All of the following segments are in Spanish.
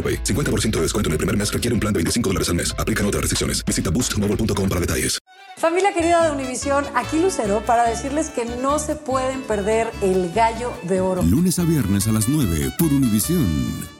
AroPay. 50% de descuento en el primer mes requiere un plan de 25 dólares al mes. Aplican otras restricciones. Visita boostmobile.com para detalles. Familia querida de Univisión, aquí Lucero para decirles que no se pueden perder el gallo de oro. Lunes a viernes a las 9 por Univisión.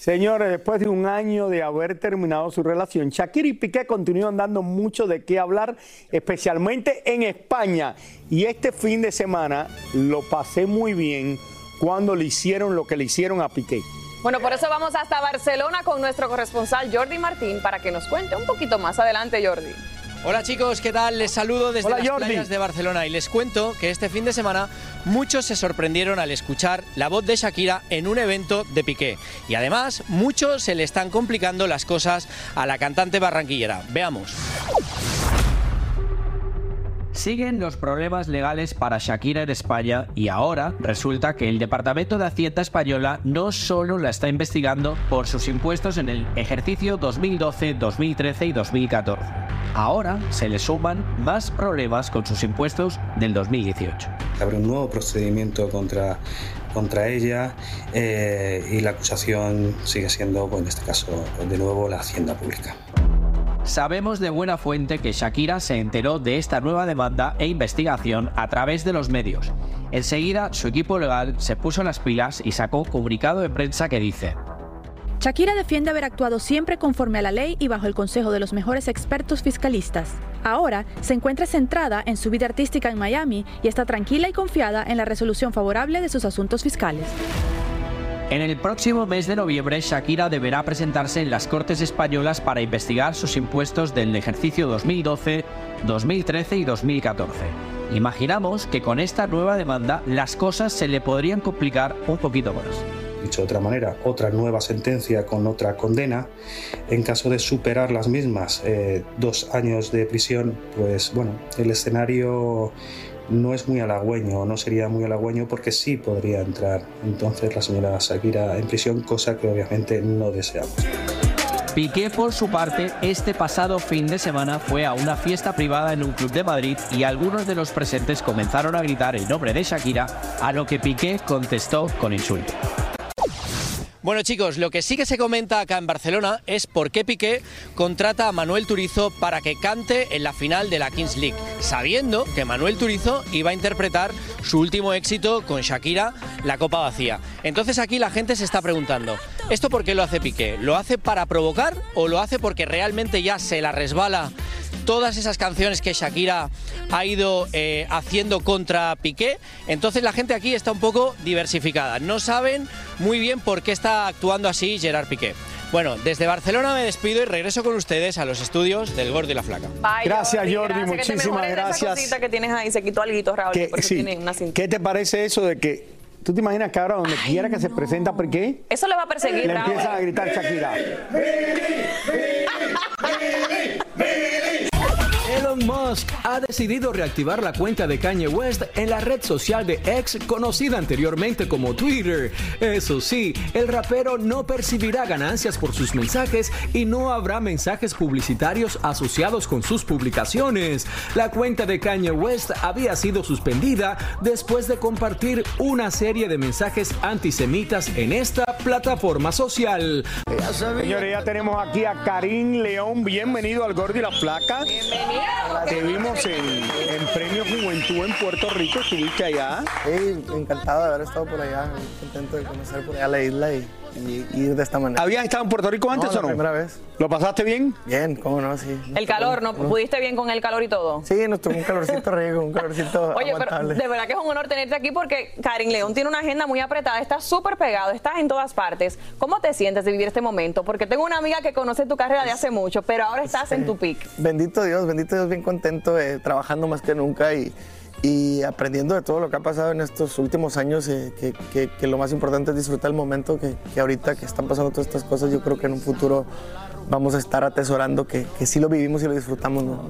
Señores, después de un año de haber terminado su relación, Shakira y Piqué continúan dando mucho de qué hablar, especialmente en España. Y este fin de semana lo pasé muy bien cuando le hicieron lo que le hicieron a Piqué. Bueno, por eso vamos hasta Barcelona con nuestro corresponsal Jordi Martín para que nos cuente un poquito más adelante, Jordi. Hola chicos, ¿qué tal? Les saludo desde Hola, las Jordi. playas de Barcelona y les cuento que este fin de semana muchos se sorprendieron al escuchar la voz de Shakira en un evento de Piqué. Y además, muchos se le están complicando las cosas a la cantante barranquillera. Veamos. Siguen los problemas legales para Shakira en España y ahora resulta que el Departamento de Hacienda Española no solo la está investigando por sus impuestos en el ejercicio 2012, 2013 y 2014. Ahora se le suman más problemas con sus impuestos del 2018. abre un nuevo procedimiento contra, contra ella eh, y la acusación sigue siendo, pues, en este caso, de nuevo la Hacienda Pública. Sabemos de buena fuente que Shakira se enteró de esta nueva demanda e investigación a través de los medios. Enseguida, su equipo legal se puso las pilas y sacó un comunicado de prensa que dice: Shakira defiende haber actuado siempre conforme a la ley y bajo el consejo de los mejores expertos fiscalistas. Ahora se encuentra centrada en su vida artística en Miami y está tranquila y confiada en la resolución favorable de sus asuntos fiscales. En el próximo mes de noviembre, Shakira deberá presentarse en las Cortes Españolas para investigar sus impuestos del ejercicio 2012, 2013 y 2014. Imaginamos que con esta nueva demanda las cosas se le podrían complicar un poquito más. Dicho de otra manera, otra nueva sentencia con otra condena. En caso de superar las mismas, eh, dos años de prisión, pues bueno, el escenario no es muy halagüeño, no sería muy halagüeño porque sí podría entrar entonces la señora Shakira en prisión, cosa que obviamente no deseamos. Piqué, por su parte, este pasado fin de semana fue a una fiesta privada en un club de Madrid y algunos de los presentes comenzaron a gritar el nombre de Shakira, a lo que Piqué contestó con insulto. Bueno chicos, lo que sí que se comenta acá en Barcelona es por qué Piqué contrata a Manuel Turizo para que cante en la final de la Kings League, sabiendo que Manuel Turizo iba a interpretar su último éxito con Shakira, la Copa Vacía. Entonces aquí la gente se está preguntando, ¿esto por qué lo hace Piqué? ¿Lo hace para provocar o lo hace porque realmente ya se la resbala todas esas canciones que Shakira ha ido eh, haciendo contra Piqué. Entonces la gente aquí está un poco diversificada. No saben muy bien por qué está actuando así Gerard Piqué. Bueno, desde Barcelona me despido y regreso con ustedes a los estudios del Gordo y la Flaca. Bye, Gracias, Jordi, gracias, que te muchísimas esa gracias. cosita que tienes ahí, se quitó algo, Raúl, ¿Qué, por eso sí. tiene una cinta. ¿Qué te parece eso de que tú te imaginas que ahora donde quiera que se presenta Piqué, Eso le va a perseguir, le Raúl. empiezan a gritar Shakira? El Elon Musk ha decidido reactivar la cuenta de Kanye West en la red social de X conocida anteriormente como Twitter. Eso sí, el rapero no percibirá ganancias por sus mensajes y no habrá mensajes publicitarios asociados con sus publicaciones. La cuenta de Kanye West había sido suspendida después de compartir una serie de mensajes antisemitas en esta plataforma social. Señores, ya tenemos aquí a Karim León. Bienvenido al Gordo y la Placa. Bienvenido. Te vimos en, en Premio Juventud en Puerto Rico. Estuviste allá. Encantado de haber estado por allá. Contento de conocer por allá la isla y, y ir de esta manera. ¿Habías estado en Puerto Rico antes No, o no? la primera vez. ¿Lo pasaste bien? Bien, cómo no, sí. El calor, ¿no? ¿Pudiste bien con el calor y todo? Sí, nos tocó un calorcito rico, un calorcito Oye, pero de verdad que es un honor tenerte aquí porque Karin León tiene una agenda muy apretada, estás súper pegado, estás en todas partes. ¿Cómo te sientes de vivir este momento? Porque tengo una amiga que conoce tu carrera de hace mucho, pero ahora estás en tu pick. Bendito Dios, bendito Dios, bien contento, eh, trabajando más que nunca y, y aprendiendo de todo lo que ha pasado en estos últimos años, eh, que, que- que lo más importante es disfrutar el momento, que, que ahorita que están pasando todas estas cosas, yo creo que en un futuro vamos a estar atesorando que, que sí lo vivimos y lo disfrutamos. ¿no?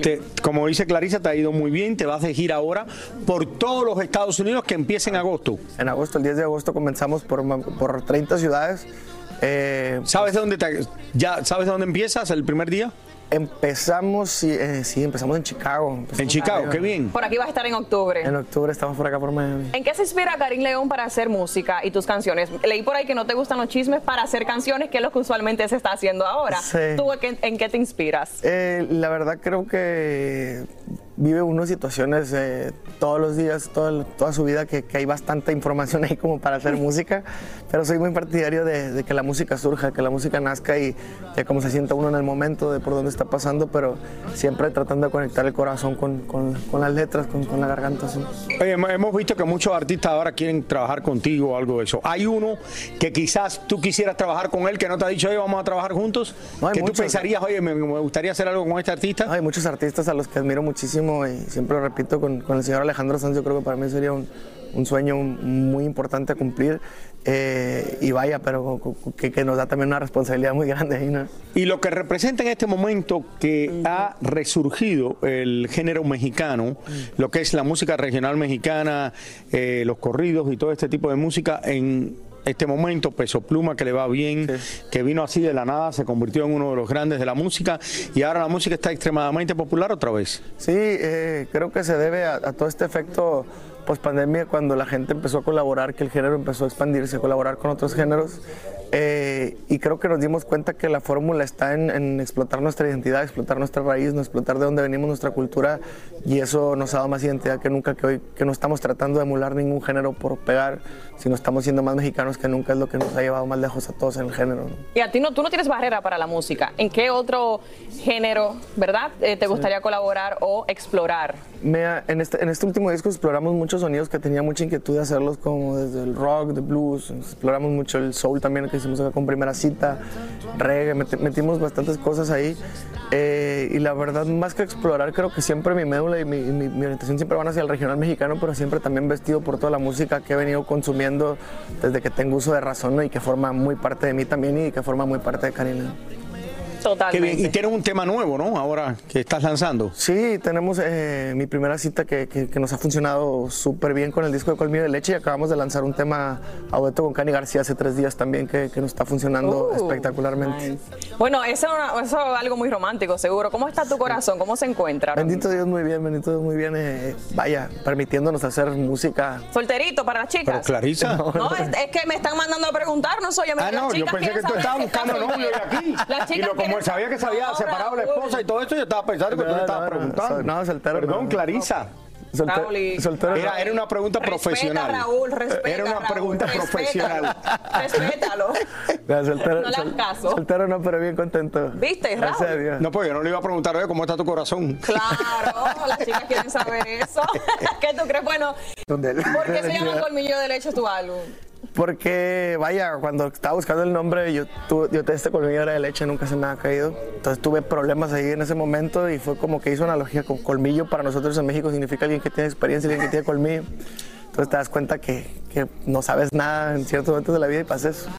Te- como dice Clarisa, te ha ido muy bien. Te vas de gira ahora por todos los Estados Unidos que empieza en agosto. En agosto, el 10 de agosto comenzamos por, por 30 ciudades. Eh, ¿Sabes de dónde te- ya sabes de dónde empiezas el primer día? Empezamos, sí, eh, sí, empezamos en Chicago. Empezamos En Chicago, arriba. qué bien. Por aquí vas a estar en octubre. En octubre estamos por acá por Miami. ¿En qué se inspira Karin León para hacer música y tus canciones? Leí por ahí que no te gustan los chismes para hacer canciones, que es lo que usualmente se está haciendo ahora. Sí. ¿Tú en qué, en qué te inspiras? Eh, la verdad creo que vive uno situaciones eh, todos los días, toda, toda su vida, que, que hay bastante información ahí como para hacer música, pero soy muy partidario de, de que la música surja, que la música nazca y que como se sienta uno en el momento de por dónde está pasando, pero siempre tratando de conectar el corazón con, con- con las letras, con, con la garganta. sí. Oye, hemos- visto que muchos artistas ahora quieren trabajar contigo o algo de eso. ¿Hay uno que quizás tú quisieras trabajar con él que no te ha dicho, oye, vamos a trabajar juntos? No, que tú muchos. pensarías, oye, me, me gustaría hacer algo con este artista. Hay muchos artistas a los que admiro muchísimo y siempre lo repito con, con el señor Alejandro Sanz, yo creo que para mí sería un, un sueño muy importante a cumplir eh, y vaya, pero que, que nos da también una responsabilidad muy grande ahí, ¿no? Y lo que representa en este momento que ha resurgido el género mexicano, lo que es la música regional mexicana, eh, los corridos y todo este tipo de música en este momento, Peso Pluma que le va bien, que vino así de la nada, se convirtió en uno de los grandes de la música y ahora la música está extremadamente popular otra vez. Sí, eh, creo que se debe a, a todo este efecto post pandemia cuando la gente empezó a colaborar, que el género empezó a expandirse, a colaborar con otros géneros. eh, y creo que nos dimos cuenta que la fórmula está en, en explotar nuestra identidad, explotar nuestra raíz, no explotar de dónde venimos, nuestra cultura, y eso nos ha dado más identidad que nunca, que hoy que no estamos tratando de emular ningún género por pegar, sino estamos siendo más mexicanos que nunca, es lo que nos ha llevado más lejos a todos en el género. ¿no? Y a ti no, tú no tienes barrera para la música. ¿En qué otro género, verdad, eh, te gustaría colaborar o explorar? Me en, este, en este último disco exploramos muchos sonidos que tenía mucha inquietud de hacerlos, como desde el rock, el blues, exploramos mucho el soul también que hicimos acá con Primera Cita, reggae, meti- metimos bastantes cosas ahí. eh, y la verdad, más que explorar, creo que siempre mi médula y mi, mi- mi orientación siempre van hacia el regional mexicano, pero siempre también vestido por toda la música que he venido consumiendo desde que tengo uso de razón ¿no? y que forma muy parte de mí también y que forma muy parte de Karina. Totalmente. Qué bien. Y tienes un tema nuevo, ¿no? Ahora que estás lanzando. Sí, tenemos eh, mi primera cita que, que- que nos ha funcionado súper bien con el disco de Colmillo de Leche y acabamos de lanzar un tema a dueto con Cani García hace tres días también que, que nos está funcionando Uh, espectacularmente. Bueno, eso, eso es algo muy romántico, seguro. ¿Cómo está tu corazón? ¿Cómo se encuentra? Bendito Dios, muy bien, bendito Dios, muy bien. eh, vaya, permitiéndonos hacer música. Solterito para las chicas. Pero Clarisa. No, es, es que me están mandando a preguntar, no soy yo. Ah, las no, yo pensé que tú estabas buscando novio de aquí. Las Y chicas lo, como quieren sabía que se había No, separado la esposa y todo esto, yo estaba pensando que tú le No, estabas no, no, preguntando. no, soltero, Perdón, no. Clarisa. Solte- Raúl y- soltero. Era, era una pregunta Respeta, profesional. Raúl, respeta, Era una Raúl, pregunta profesional. Respétalo. Ya, soltero, No le hagas sol- caso. soltero no, pero bien contento. ¿Viste, Gracias a Raúl? Dios. No, pues yo no le iba a preguntar, oye, ¿cómo está tu corazón? Claro, las chicas quieren saber eso. ¿Qué tú crees? Bueno, ¿Dónde? ¿por qué se llama Colmillo de Leche tu álbum? Porque, vaya, cuando estaba buscando el nombre, yo, tuve, yo este colmillo era de leche, nunca se me ha caído. Entonces tuve problemas ahí en ese momento y fue como que hizo analogía con colmillo. Para nosotros en México significa alguien que tiene experiencia, alguien que tiene colmillo. Entonces te das cuenta que, que no sabes nada en ciertos momentos de la vida y pasa eso.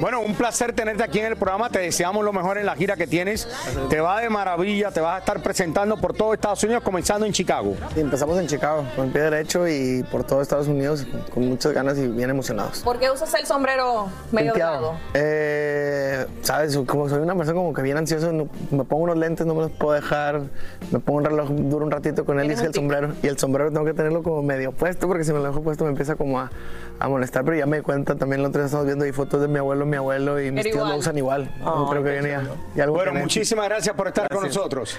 Bueno, un placer tenerte aquí en el programa. Te deseamos lo mejor en la gira que tienes. Te va de maravilla, te vas a estar presentando por todo Estados Unidos, comenzando en Chicago. Sí, empezamos en Chicago, con el pie derecho y por todo Estados Unidos, con muchas ganas y bien emocionados. ¿Por qué usas el sombrero medio dorado? Eh, Sabes, como soy una persona como que bien ansioso, no- me pongo unos lentes, no me los puedo dejar, me pongo un reloj, duro un ratito con él y es el sombrero. Y el sombrero tengo que tenerlo como medio puesto, porque si me lo dejo puesto me empieza como a, a molestar, pero ya me di cuenta, también el otro día estamos viendo ahí fotos de mi abuelo, mi abuelo y mis tíos lo usan igual. No creo que viene ya, ya algo Bueno, muchísimas gracias por estar con nosotros.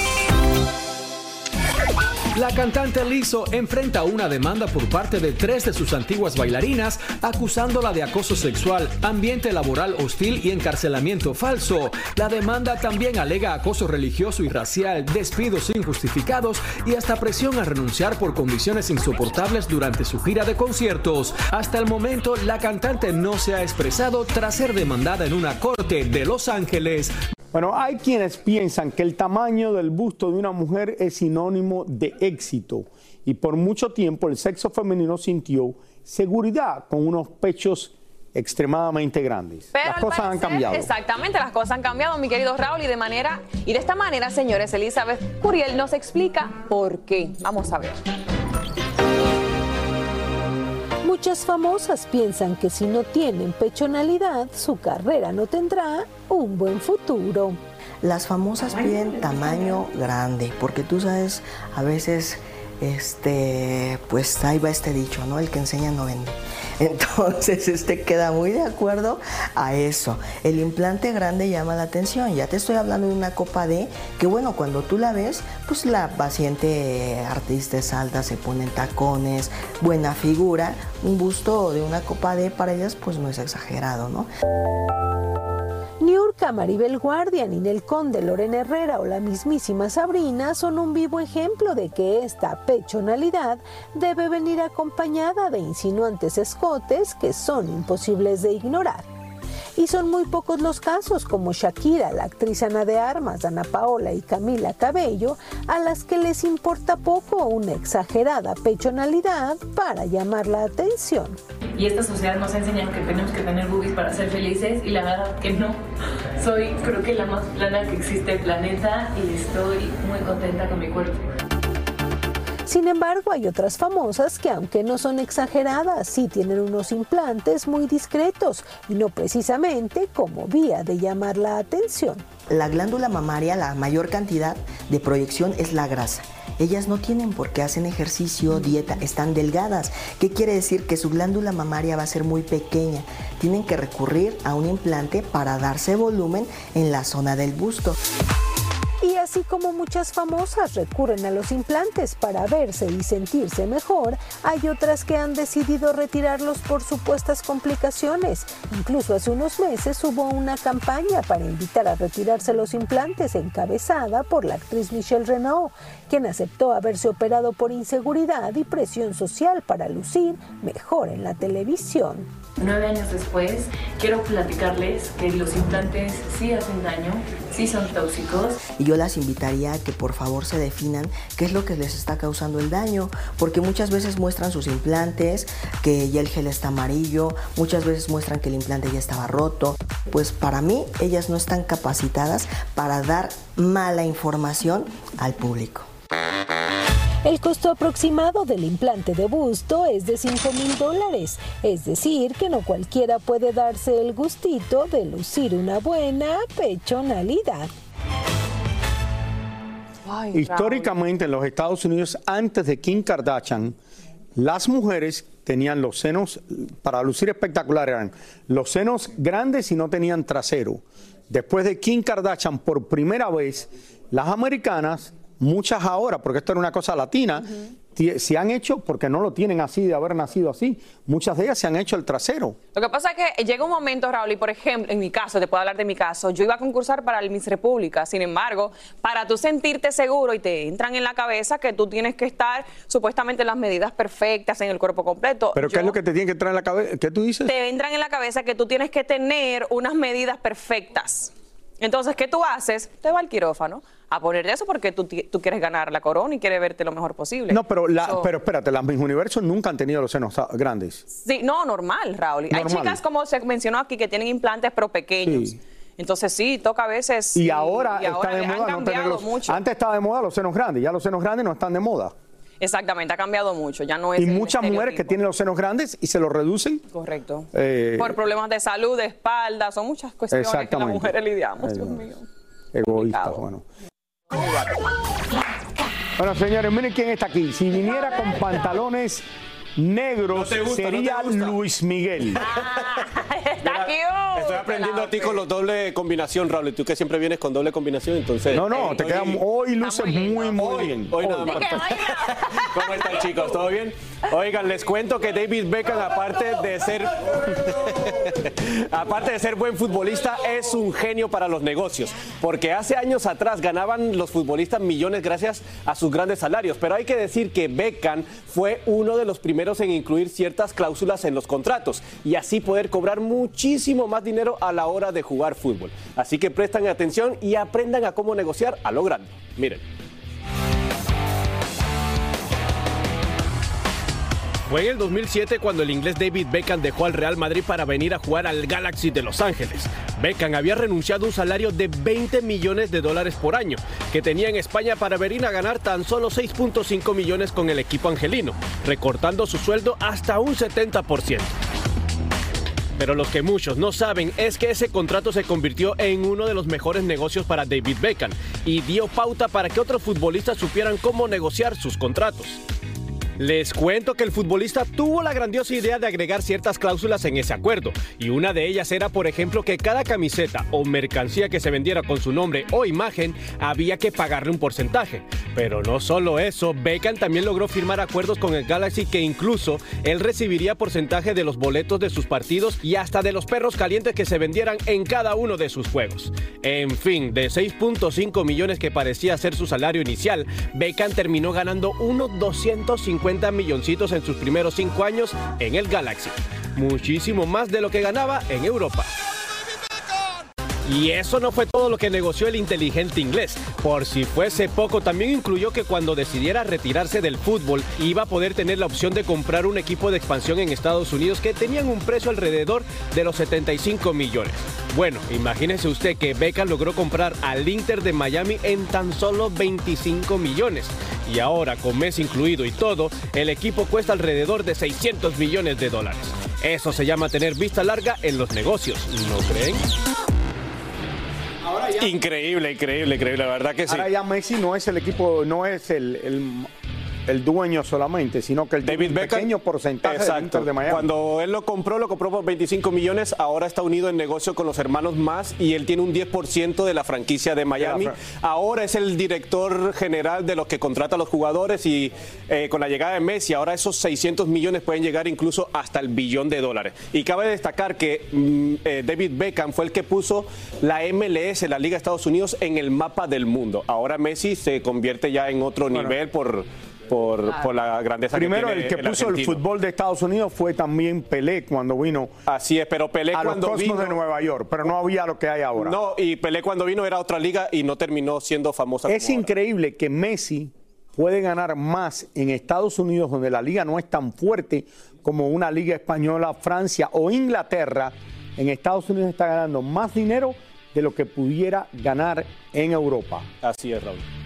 La cantante Lizzo enfrenta una demanda por parte de tres de sus antiguas bailarinas acusándola de acoso sexual, ambiente laboral hostil y encarcelamiento falso. La demanda también alega acoso religioso y racial, despidos injustificados y hasta presión a renunciar por condiciones insoportables durante su gira de conciertos. Hasta el momento, la cantante no se ha expresado tras ser demandada en una corte de Los Ángeles. Bueno, hay quienes piensan que el tamaño del busto de una mujer es sinónimo de éxito y por mucho tiempo el sexo femenino sintió seguridad con unos pechos extremadamente grandes. Pero Las cosas han cambiado. Exactamente, las cosas han cambiado, mi querido Raúl, y de manera y de esta manera, señores, Elizabeth Curiel nos explica por qué. Vamos a ver. Muchas famosas piensan que si no tienen pechonalidad, su carrera no tendrá un buen futuro. Las famosas piden tamaño grande, porque tú sabes, a veces, este, pues ahí va este dicho, ¿no? El que enseña no vende. Entonces, este queda muy de acuerdo a eso. El implante grande llama la atención. Ya te estoy hablando de una copa D, que bueno, cuando tú la ves, pues la paciente artista es alta, se ponen tacones, buena figura. Un busto de una copa D para ellas, pues no es exagerado, ¿no? Niurka, Maribel Guardia, Ninel Conde, Lorena Herrera o la mismísima Sabrina son un vivo ejemplo de que esta pechonalidad debe venir acompañada de insinuantes escotes que son imposibles de ignorar. Y son muy pocos los casos como Shakira, la actriz Ana de Armas, Ana Paola y Camila Cabello, a las que les importa poco una exagerada pechonalidad para llamar la atención. Y esta sociedad nos ha enseñado que tenemos que tener boobies para ser felices y la verdad que no. Soy creo que la más plana que existe el planeta y estoy muy contenta con mi cuerpo. Sin embargo, hay otras famosas que aunque no son exageradas, sí tienen unos implantes muy discretos y no precisamente como vía de llamar la atención. La glándula mamaria, la mayor cantidad de proyección es la grasa. Ellas no tienen por qué hacen ejercicio, dieta, están delgadas. ¿Qué quiere decir? Que su glándula mamaria va a ser muy pequeña. Tienen que recurrir a un implante para darse volumen en la zona del busto. Así como muchas famosas recurren a los implantes para verse y sentirse mejor, hay otras que han decidido retirarlos por supuestas complicaciones. Incluso hace unos meses hubo una campaña para invitar a retirarse los implantes encabezada por la actriz Michelle Renaud, quien aceptó haberse operado por inseguridad y presión social para lucir mejor en la televisión. Nueve años después, quiero platicarles que los implantes sí hacen daño, sí son tóxicos. Y yo las invitaría a que por favor se definan qué es lo que les está causando el daño, porque muchas veces muestran sus implantes, que ya el gel está amarillo, muchas veces muestran que el implante ya estaba roto. Pues para mí ellas no están capacitadas para dar mala información al público. El costo aproximado del implante de busto es de 5 mil dólares, es decir, que no cualquiera puede darse el gustito de lucir una buena pechonalidad. Históricamente en los Estados Unidos, antes de Kim Kardashian, las mujeres tenían los senos, para lucir espectacular, eran los senos grandes y no tenían trasero. Después de Kim Kardashian, por primera vez, las americanas muchas ahora, porque esto era una cosa latina, ti- se han hecho, porque no lo tienen así de haber nacido así, muchas de ellas se han hecho el trasero. Lo que pasa es que llega un momento, Raúl, y por ejemplo, en mi caso, te puedo hablar de mi caso, yo iba a concursar para el Miss República, sin embargo, para tú sentirte seguro y te entran en la cabeza que tú tienes que estar supuestamente en las medidas perfectas, en el cuerpo completo. Pero ¿qué es lo que te tiene que traer en la cabeza? ¿Qué tú dices? te entran en la cabeza que tú tienes que tener unas medidas perfectas. Entonces, ¿qué tú haces? Te va al quirófano a ponerte eso porque tú, quieres ganar la corona y quieres verte lo mejor posible. No, pero, la, So- pero espérate, las mis universos nunca han tenido los senos grandes. Sí, no, normal, Raúl. Hay chicas, como se mencionó aquí, que tienen implantes, pero pequeños. Sí. Entonces, sí, toca a veces. Y ahora y está de han moda no tenerlos. mucho. Antes estaba de moda los senos grandes, ya los senos grandes no están de moda. Exactamente, ha cambiado mucho. Ya no es. Y muchas mujeres que tienen los senos grandes y se los reducen. Correcto. eh, Por problemas de salud, de espalda, son muchas cuestiones que las mujeres lidiamos, Dios mío. egoístas, bueno. Bueno, señores, miren quién está aquí. Si viniera con pantalones negros, No gusta, sería. Luis Miguel. Está cute. Estoy aprendiendo a ti con los doble combinación, Raúl. Y tú que siempre vienes con doble combinación, entonces. No, no, te queda hoy luces muy, muy Hoy, bien. hoy nada más. ¿Cómo están, chicos? ¿Todo bien? Oigan, les cuento que David Beckham, aparte de ser. Aparte de ser buen futbolista, es un genio para los negocios. Porque hace años atrás ganaban los futbolistas millones gracias a sus grandes salarios. Pero hay que decir que Beckham fue uno de los primeros en incluir ciertas cláusulas en los contratos y así poder cobrar muchísimo más dinero a la hora de jugar fútbol. Así que prestan atención y aprendan a cómo negociar a lo grande. Miren. Fue en el 2007 cuando el inglés David Beckham dejó al Real Madrid para venir a jugar al Galaxy de Los Ángeles. Beckham había renunciado a un salario de 20 millones de dólares por año, que tenía en España para venir a ganar tan solo 6.5 millones con el equipo angelino, recortando su sueldo hasta un 70%. Pero lo que muchos no saben es que ese contrato se convirtió en uno de los mejores negocios para David Beckham y dio pauta para que otros futbolistas supieran cómo negociar sus contratos. Les cuento que el futbolista tuvo la grandiosa idea de agregar ciertas cláusulas en ese acuerdo, y una de ellas era, por ejemplo, que cada camiseta o mercancía que se vendiera con su nombre o imagen había que pagarle un porcentaje. Pero no solo eso, Beckham también logró firmar acuerdos con el Galaxy que incluso él recibiría porcentaje de los boletos de sus partidos y hasta de los perros calientes que se vendieran en cada uno de sus juegos. En fin, de 6.5 millones que parecía ser su salario inicial, Beckham terminó ganando unos 250 milloncitos en sus primeros 5 años en el Galaxy. Muchísimo más de lo que ganaba en Europa. Y eso no fue todo lo que negoció el inteligente inglés. Por si fuese poco, también incluyó que cuando decidiera retirarse del fútbol, iba a poder tener la opción de comprar un equipo de expansión en Estados Unidos que tenían un precio alrededor de los 75 millones. Bueno, imagínese usted que Beckham logró comprar al Inter de Miami en tan solo 25 millones. Y ahora, con Messi incluido y todo, el equipo cuesta alrededor de 600 millones de dólares. Eso se llama tener vista larga en los negocios, ¿no creen? Increíble, increíble, increíble, la verdad que sí. Ahora ya Messi no es el equipo, no es el, el, el dueño solamente, sino que el David Beckham, pequeño porcentaje del Exacto. Inter de Miami. Cuando él lo compró, lo compró por 25 millones. Ahora está unido en negocio con los hermanos más y él tiene un 10% de la franquicia de Miami. Ahora es el director general de los que contrata a los jugadores y eh, con la llegada de Messi, ahora esos 600 millones pueden llegar incluso hasta el billón de dólares. Y cabe destacar que mm, eh, David Beckham fue el que puso la MLS, la Liga de Estados Unidos, en el mapa del mundo. Ahora Messi se convierte ya en otro nivel por, por, por la grandeza Primero, que tiene el que puso el fútbol de Estados Unidos fue también Pelé cuando vino Así es, pero Pelé a los cuando Cosmos vino... de Nueva York, pero no había lo que hay ahora. No, y Pelé cuando vino era otra liga y no terminó siendo famosa. Es como ahora. increíble que Messi puede ganar más en Estados Unidos, donde la liga no es tan fuerte como una liga española, Francia o Inglaterra. En Estados Unidos está ganando más dinero de lo que pudiera ganar en Europa. Así es, Raúl.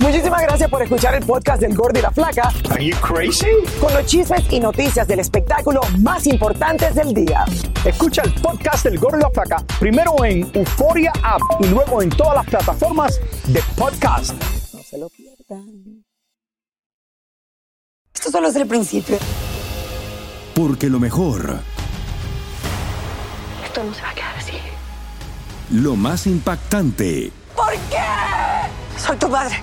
Muchísimas gracias por escuchar el podcast del Gordo y la Flaca. Are you crazy? Con los chismes y noticias del espectáculo más importantes del día. Escucha el podcast del Gordo y la Flaca primero en Euforia App y luego en todas las plataformas de podcast. No se lo pierdan. Esto solo es el principio. Porque lo mejor, Esto no se va a quedar así. lo más impactante, ¿Por qué? soy tu madre.